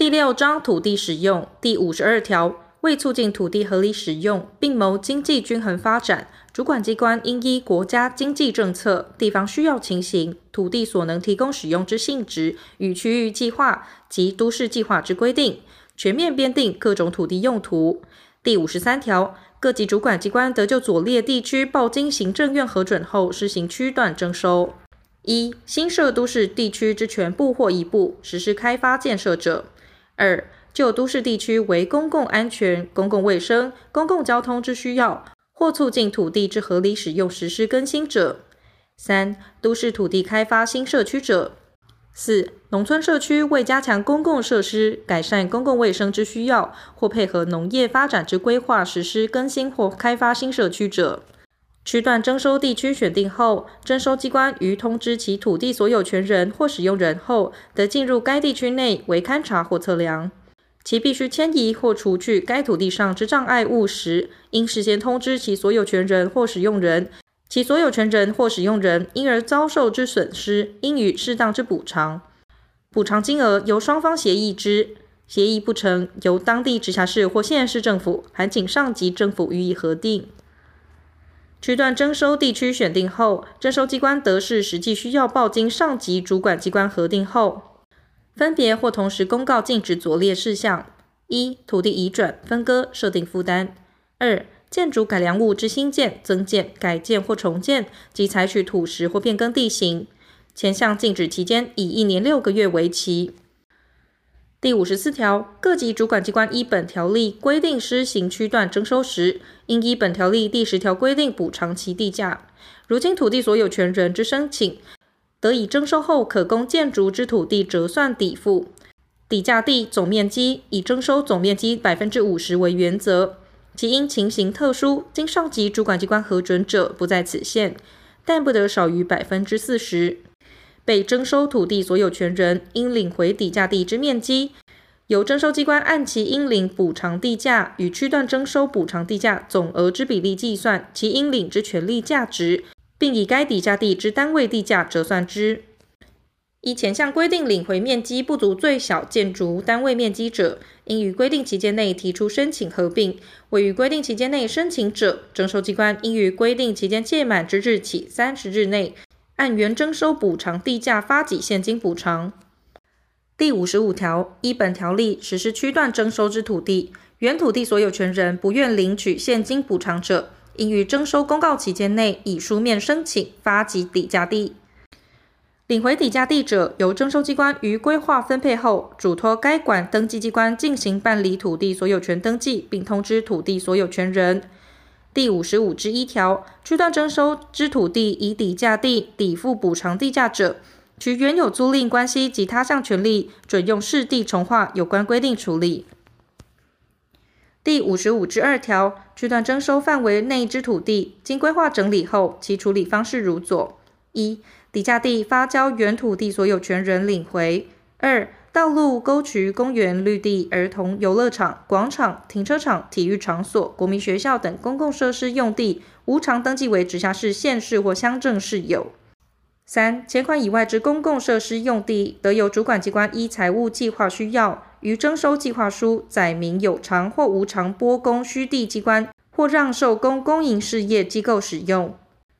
第六章土地使用第五十二条，为促进土地合理使用，并谋经济均衡发展，主管机关应依国家经济政策、地方需要情形、土地所能提供使用之性质与区域计划及都市计划之规定，全面编定各种土地用途。第五十三条，各级主管机关得就左列地区报经行政院核准后施行区段征收：一、新设都市地区之全部或一部实施开发建设者；二、就都市地区为公共安全、公共卫生、公共交通之需要，或促进土地之合理使用实施更新者；三、都市土地开发新社区者。四、农村社区为加强公共设施、改善公共卫生之需要，或配合农业发展之规划实施更新或开发新社区者，区段征收地区选定后，征收机关于通知其土地所有权人或使用人后，得进入该地区内为勘查或测量。其必须迁移或除去该土地上之障碍物时，应事先通知其所有权人或使用人。其所有权人或使用人因而遭受之损失，应予适当之补偿。补偿金额由双方协议之，协议不成，由当地直辖市或县市政府函请上级政府予以核定。区段征收地区选定后，征收机关得视实际需要报经上级主管机关核定后，分别或同时公告禁止左列事项：一、土地移转、分割、设定负担；二、建筑改良物之新建、增建、改建或重建，及采取土石或变更地形，前项禁止期间以一年六个月为期。第五十四条，各级主管机关依本条例规定施行区段征收时，应依本条例第十条规定补偿其地价。如经土地所有权人之申请，得以征收后可供建筑之土地折算抵付，抵价地总面积以征收总面积百分之五十为原则。其因情形特殊，经上级主管机关核准者，不在此限，但不得少于百分之四十。被征收土地所有权人应领回抵价地之面积，由征收机关按其应领补偿地价与区段征收补偿地价总额之比例计算其应领之权利价值，并以该底价地之单位地价折算之。依前项规定领回面积不足最小建筑单位面积者，应于规定期间内提出申请合并；未于规定期间内申请者，征收机关应于规定期间届满之日起三十日内，按原征收补偿地价发给现金补偿。第五十五条，依本条例实施区段征收之土地，原土地所有权人不愿领取现金补偿者，应于征收公告期间内以书面申请发给底价地。领回底价地者，由征收机关于规划分配后，嘱托该管登记机关进行办理土地所有权登记，并通知土地所有权人。第五十五之一条，区段征收之土地以抵价地抵付补偿地价者，其原有租赁关系及他项权利，准用市地重划有关规定处理。第五十五之二条，区段征收范围内之土地，经规划整理后，其处理方式如左：一抵价地发交原土地所有权人领回。二、道路、沟渠、公园、绿地、儿童游乐场、广场、停车场、体育场所、国民学校等公共设施用地，无偿登记为直辖市、县市或乡镇市有。三、前款以外之公共设施用地，得由主管机关依财务计划需要，于征收计划书载明有偿或无偿拨供须地机关，或让受供公营事业机构使用。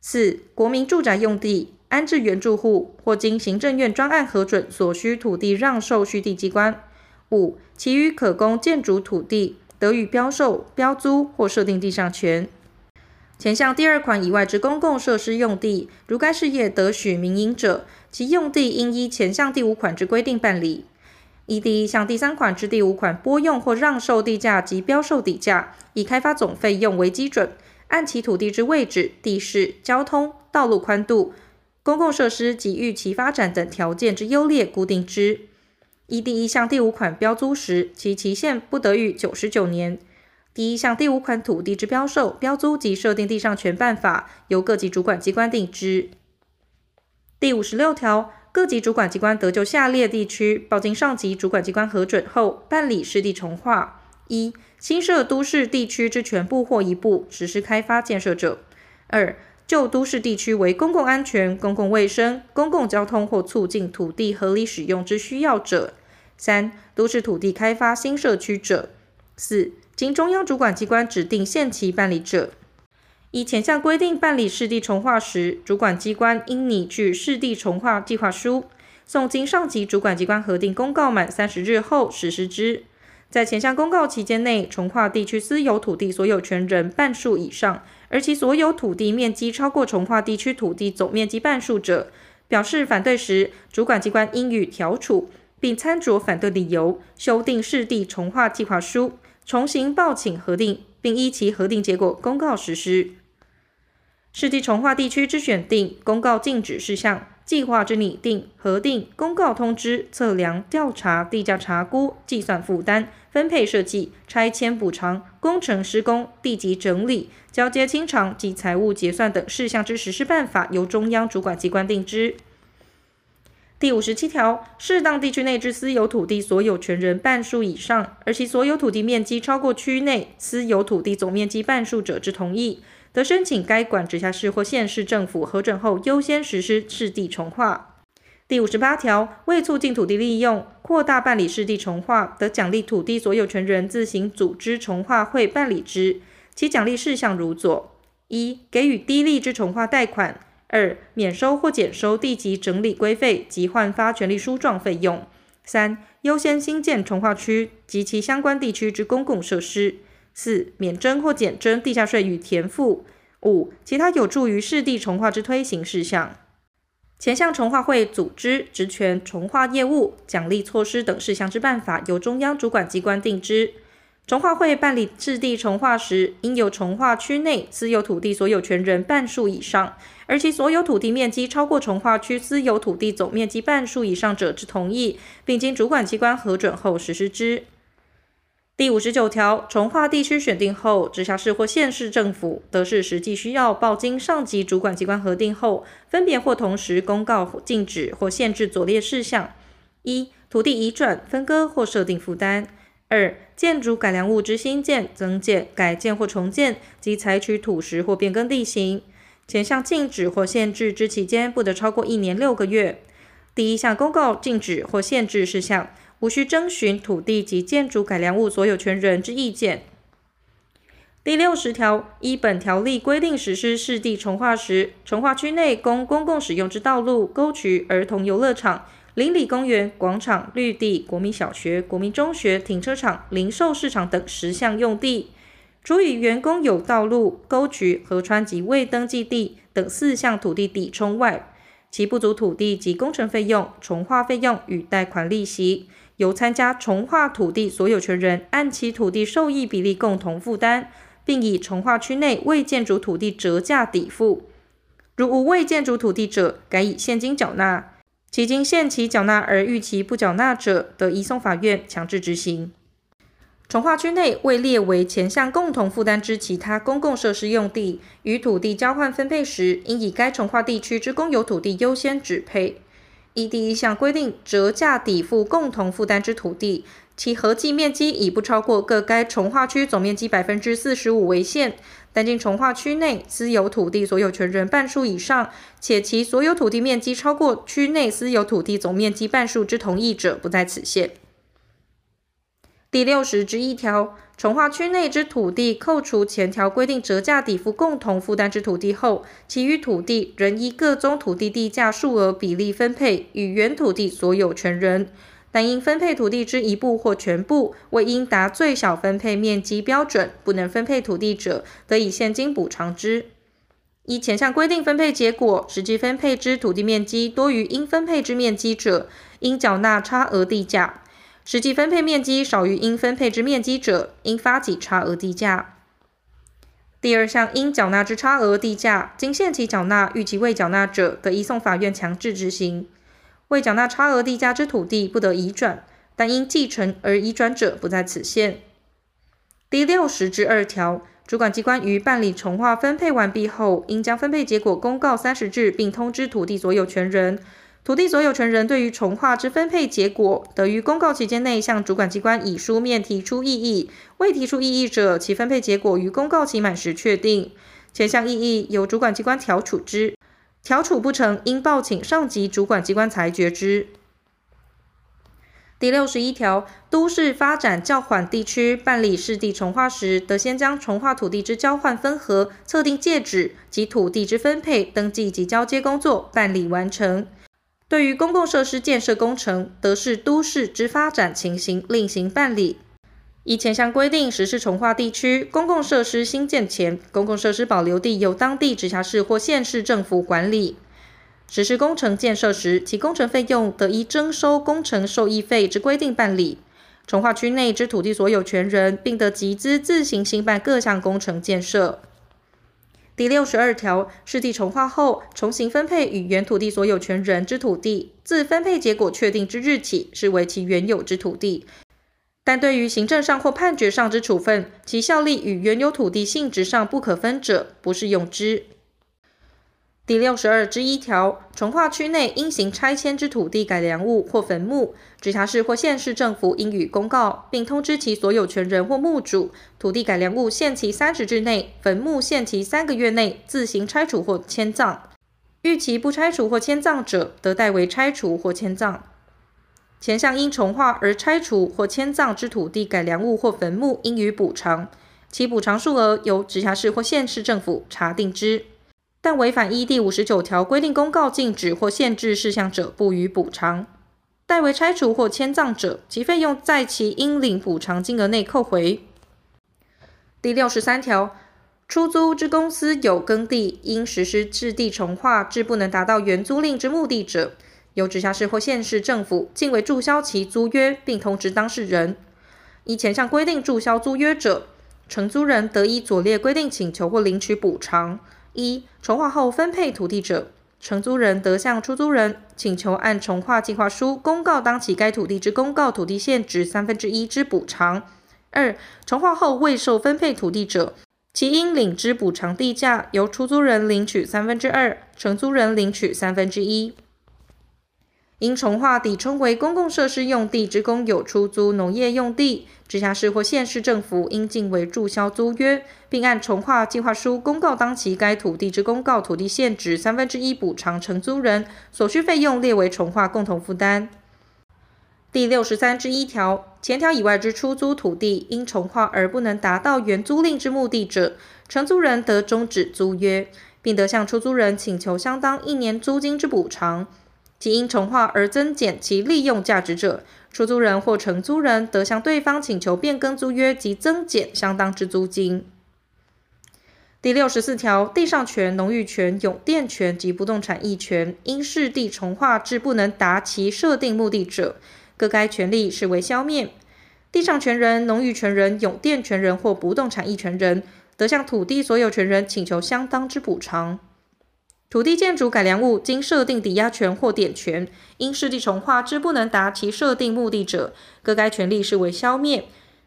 四、国民住宅用地。安置原住户或经行政院专案核准所需土地让售续地机关。五、其余可供建筑土地，得予标售、标租或设定地上权。前项第二款以外之公共设施用地，如该事业得许民营者，其用地应依前项第五款之规定办理。依第一项第三款之第五款拨用或让售地价及标售底价，以开发总费用为基准，按其土地之位置、地势、交通、道路宽度。公共设施及预期发展等条件之优劣固定之。依第一项第五款标租时，其期限不得逾九十九年。第一项第五款土地之标售、标租及设定地上权办法，由各级主管机关定之。第五十六条，各级主管机关得就下列地区报经上级主管机关核准后，办理市地重划：一、新设都市地区之全部或一部实施开发建设者；二、就都市地区为公共安全、公共卫生、公共交通或促进土地合理使用之需要者；三、都市土地开发新社区者；四、经中央主管机关指定限期办理者。依前项规定办理市地重划时，主管机关应拟具市地重划计划书，送经上级主管机关核定公告满三十日后实施之。在前项公告期间内，重划地区私有土地所有权人半数以上，而其所有土地面积超过从化地区土地总面积半数者，表示反对时，主管机关应予调处，并参酌反对理由，修订市地重划计划书，重新报请核定，并依其核定结果公告实施。市地重划地区之选定、公告禁止事项、计划之拟定、核定、公告通知、测量、调查、地价查估、计算负担、分配设计、拆迁补偿、工程施工、地籍整理、交接清偿及财务结算等事项之实施办法，由中央主管机关定之。第五十七条，适当地区内之私有土地所有权人半数以上，而其所有土地面积超过区内私有土地总面积半数者之同意。得申请该管直辖市或县市政府核准后，优先实施市地重划。第五十八条，为促进土地利用，扩大办理市地重划，得奖励土地所有权人自行组织重划会办理之。其奖励事项如左：一、给予低利之重划贷款；二、免收或减收地籍整理规费及换发权利书状费用；三、优先兴建重划区及其相关地区之公共设施。四、免征或减征地价税与田赋；五、其他有助于市地重划之推行事项。前项重划会组织、职权、重划业务、奖励措施等事项之办法，由中央主管机关定之。重划会办理市地重划时，应有重划区内私有土地所有权人半数以上，而其所有土地面积超过重划区私有土地总面积半数以上者之同意，并经主管机关核准后实施之。第五十九条，从化地区选定后，直辖市或县市政府得视实际需要，报经上级主管机关核定后，分别或同时公告禁止或限制左列事项：一、土地移转、分割或设定负担；二、建筑改良物之新建、增建、改建或重建及采取土石或变更地形。前项禁止或限制之期间，不得超过一年六个月。第一项公告禁止或限制事项。无需征询土地及建筑改良物所有权人之意见。第六十条，依本条例规定实施市地重划时，重划区内供公共使用之道路、沟渠、儿童游乐场、邻里公园、广场、绿地、国民小学、国民中学、停车场、零售市场等十项用地，除与原公有道路、沟渠、河川及未登记地等四项土地抵充外，其不足土地及工程费用、重划费用与贷款利息，由参加重划土地所有权人按其土地受益比例共同负担，并以重划区内未建筑土地折价抵付。如无未建筑土地者，改以现金缴纳。其经限期缴纳而逾期不缴纳者，得移送法院强制执行。重划区内未列为前项共同负担之其他公共设施用地，与土地交换分配时，应以该重划地区之公有土地优先指配。依第一项规定折价抵付共同负担之土地，其合计面积以不超过各该重划区总面积百分之四十五为限。但经重划区内私有土地所有权人半数以上，且其所有土地面积超过区内私有土地总面积半数之同意者，不在此限。第六十之一条，重划区内之土地扣除前条规定折价抵付共同负担之土地后，其余土地仍依各宗土地地价数额比例分配与原土地所有权人。但因分配土地之一部或全部未应达最小分配面积标准，不能分配土地者，得以现金补偿之。依前项规定分配结果，实际分配之土地面积多于应分配之面积者，应缴纳差额地价。实际分配面积少于应分配之面积者，应发给差额地价。第二项应缴纳之差额地价，经限期缴纳逾期未缴纳者，得移送法院强制执行。未缴纳差额地价之土地，不得移转，但因继承而移转者，不在此限。第六十之二条，主管机关于办理重划分配完毕后，应将分配结果公告三十日，并通知土地所有权人。土地所有权人对于重划之分配结果，得于公告期间内向主管机关以书面提出异议。未提出异议者，其分配结果于公告期满时确定。前项异议由主管机关调处之，调处不成，应报请上级主管机关裁决之。第六十一条，都市发展较缓地区办理市地重划时，得先将重划土地之交换分合、测定界址及土地之分配、登记及交接工作办理完成。对于公共设施建设工程，得视都市之发展情形另行办理。依前项规定实施重划地区公共设施新建前，公共设施保留地由当地直辖市或县市政府管理。实施工程建设时，其工程费用得依征收工程受益费之规定办理。重划区内之土地所有权人，并得集资自行兴办各项工程建设。第六十二条，是地重划后，重新分配与原土地所有权人之土地，自分配结果确定之日起，视为其原有之土地。但对于行政上或判决上之处分，其效力与原有土地性质上不可分者，不适用之。第六十二之一条，从化区内应行拆迁之土地改良物或坟墓，直辖市或县市政府应予公告，并通知其所有权人或墓主，土地改良物限期三十日内，坟墓限期三个月内自行拆除或迁葬。逾期不拆除或迁葬者，得代为拆除或迁葬。前项因重划而拆除或迁葬之土地改良物或坟墓，应予补偿，其补偿数额由直辖市或县市政府查定之。但违反依第五十九条规定公告禁止或限制事项者，不予补偿；代为拆除或迁葬者，其费用在其应领补偿金额内扣回。第六十三条，出租之公司有耕地，因实施置地重划，至不能达到原租赁之目的者，由直辖市或县市政府径为注销其租约，并通知当事人。依前项规定注销租约者，承租人得以左列规定请求或领取补偿。一、重划后分配土地者，承租人得向出租人请求按重划计划书公告当期该土地之公告土地现值三分之一之补偿。二、重划后未受分配土地者，其应领之补偿地价由出租人领取三分之二，承租人领取三分之一。因重划抵充为公共设施用地之公有出租农业用地，直辖市或县市政府应尽为注销租约，并按重划计划书公告当期该土地之公告土地现值三分之一补偿承租人，所需费用列为重划共同负担。第六十三之一条，前条以外之出租土地，因重划而不能达到原租赁之目的者，承租人得终止租约，并得向出租人请求相当一年租金之补偿。其因重划而增减其利用价值者，出租人或承租人得向对方请求变更租约及增减相当之租金。第六十四条，地上权、农域权、永佃权及不动产役权，因市地重划致不能达其设定目的者，各该权利视为消灭。地上权人、农域权人、永佃权人或不动产役权人，得向土地所有权人请求相当之补偿。土地建筑改良物经设定抵押权或典权，因实地重划之不能达其设定目的者，各该权利视为消灭。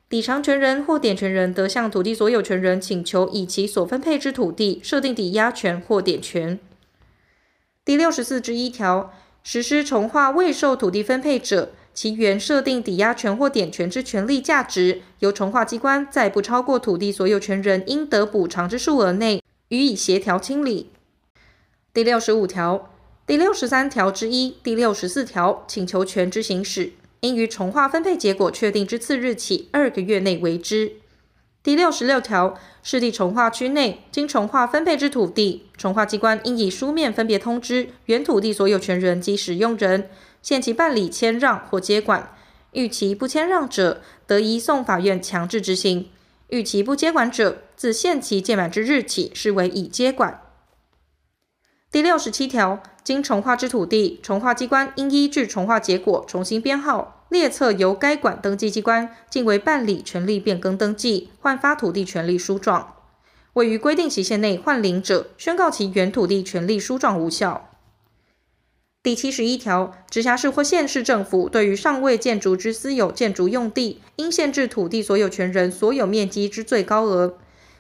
抵偿权人或典权人得向土地所有权人请求以其所分配之土地设定抵押权或典权。第六十四之一条，实施重划未受土地分配者，其原设定抵押权或典权之权利价值，由重划机关在不超过土地所有权人应得补偿之数额内，予以协调清理。第六十五条、第六十三条之一、第六十四条请求权之行使，应于重划分配结果确定之次日起二个月内为之。第六十六条，市地重划区内经重划分配之土地，重划机关应以书面分别通知原土地所有权人及使用人，限期办理迁让或接管。逾期不迁让者，得移送法院强制执行；逾期不接管者，自限期届满之日起视为已接管。第六十七条，经重划之土地，重划机关应依据重划结果重新编号列册，由该管登记机关径为办理权利变更登记、换发土地权利书状。位于规定期限内换领者，宣告其原土地权利书状无效。第七十一条，直辖市或县市政府对于尚未建筑之私有建筑用地，应限制土地所有权人所有面积之最高额。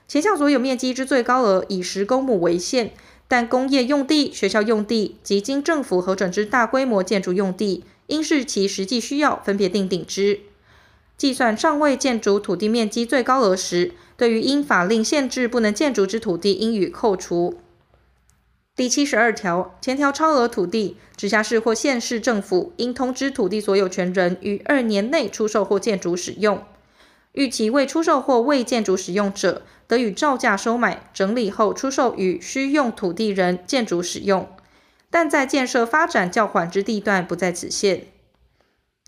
前项所有面积之最高额以十公亩为限。但工业用地、学校用地及经政府核准之大规模建筑用地，应视其实际需要分别定定之。计算尚未建筑土地面积最高额时，对于因法令限制不能建筑之土地，应予扣除。第七十二条，前条超额土地，直辖市或县市政府应通知土地所有权人于二年内出售或建筑使用。逾期未出售或未建筑使用者，得予照价收买，整理后出售予需用土地人建筑使用，但在建设发展较缓之地段不在此限。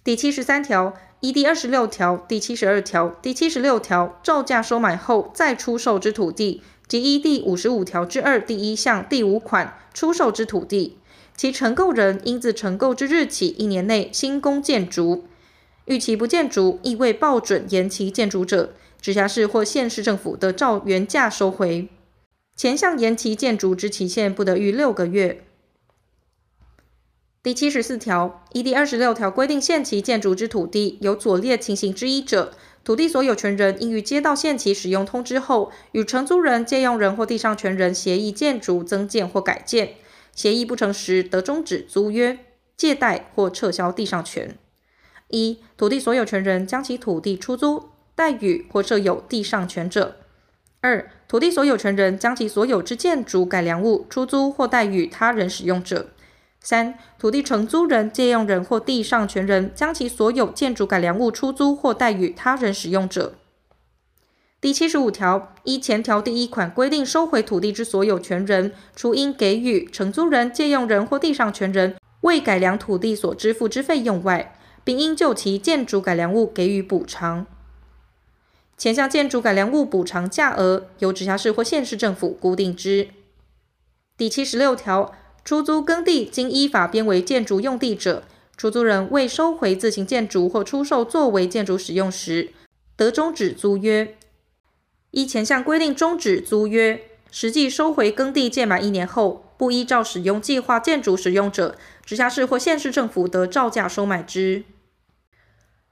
第七十三条，依第二十六条、第七十二条、第七十六条照价收买后再出售之土地，及依第五十五条之二第一项第五款出售之土地，其承购人应自承购之日起一年内兴工建筑。逾期不建筑，亦未报准延期建筑者，直辖市或县市政府得照原价收回。前项延期建筑之期限不得逾六个月。第七十四条，依第二十六条规定限期建筑之土地有左列情形之一者，土地所有权人应于接到限期使用通知后，与承租人、借用人或地上权人协议建筑增建或改建，协议不成时，得终止租约、借贷或撤销地上权。一、土地所有权人将其土地出租、代予或设有地上权者；二、土地所有权人将其所有之建筑改良物出租或代予他人使用者；三、土地承租人、借用人或地上权人将其所有建筑改良物出租或代予他人使用者。第七十五条，依前条第一款规定收回土地之所有权人，除应给予承租人、借用人或地上权人为改良土地所支付之费用外，并应就其建筑改良物给予补偿。前项建筑改良物补偿价额由直辖市或县市政府固定之。第七十六条，出租耕地经依法编为建筑用地者，出租人未收回自行建筑或出售作为建筑使用时，得终止租约。依前项规定终止租约，实际收回耕地届满一年后，不依照使用计划建筑使用者，直辖市或县市政府得照价收买之。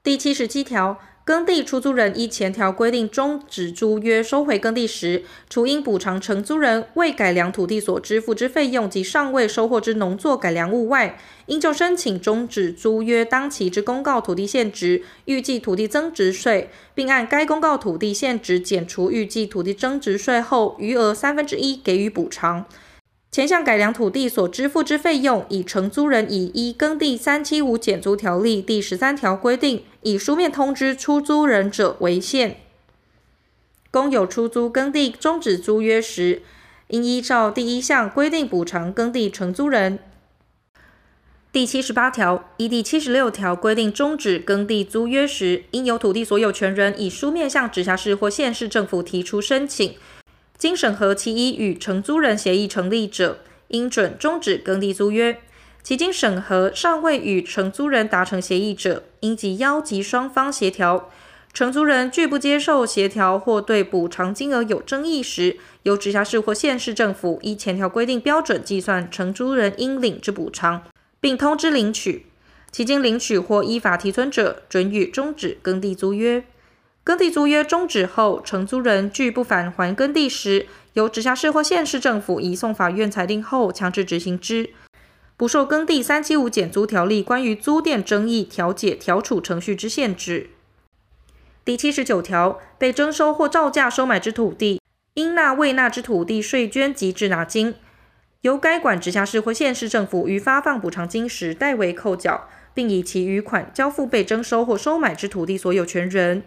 第七十七条，耕地出租人依前条规定终止租约收回耕地时，除应补偿承租人为改良土地所支付之费用及尚未收获之农作改良物外，应就申请终止租约当期之公告土地现值预计土地增值税，并按该公告土地现值减除预计土地增值税后余额三分之一给予补偿。前项改良土地所支付之费用，以承租人以依《耕地三七五减租条例》第十三条规定，以书面通知出租人者为限。公有出租耕地终止租约时，应依照第一项规定补偿耕地承租人。第七十八条，依第七十六条规定终止耕地租约时，应由土地所有权人以书面向直辖市或县市政府提出申请。经审核其已与承租人协议成立者，应准终止耕地租约；其经审核尚未与承租人达成协议者，应即邀集双方协调。承租人拒不接受协调或对补偿金额有争议时，由直辖市或县市政府依前条规定标准计算承租人应领之补偿，并通知领取。其经领取或依法提存者，准予终止耕地租约。耕地租约终止后，承租人拒不返还耕地时，由直辖市或县市政府移送法院裁定后强制执行之，不受耕地三七五减租条例关于租佃争议调解调处程序之限制。第七十九条，被征收或照价收买之土地，应纳未纳之土地税捐及滞纳金，由该管直辖市或县市政府于发放补偿金时代为扣缴，并以其余款交付被征收或收买之土地所有权人。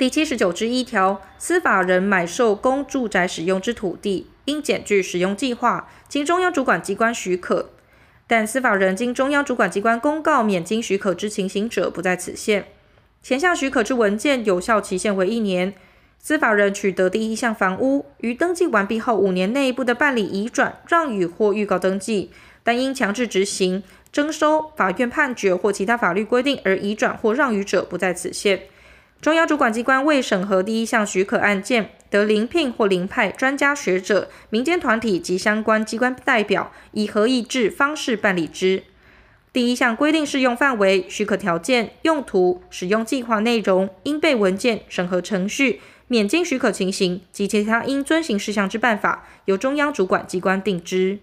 第七十九之一条，司法人买受公住宅使用之土地，应检具使用计划，经中央主管机关许可。但司法人经中央主管机关公告免经许可之情形者，不在此限。前项许可之文件有效期限为一年。司法人取得第一项房屋，于登记完毕后五年内不得办理移转、让与或预告登记，但因强制执行、征收、法院判决或其他法律规定而移转或让与者，不在此限。中央主管机关未审核第一项许可案件，得临聘或临派专家学者、民间团体及相关机关代表，以合议制方式办理之。第一项规定适用范围、许可条件、用途、使用计划内容、应备文件、审核程序、免经许可情形及其他应遵行事项之办法，由中央主管机关定之。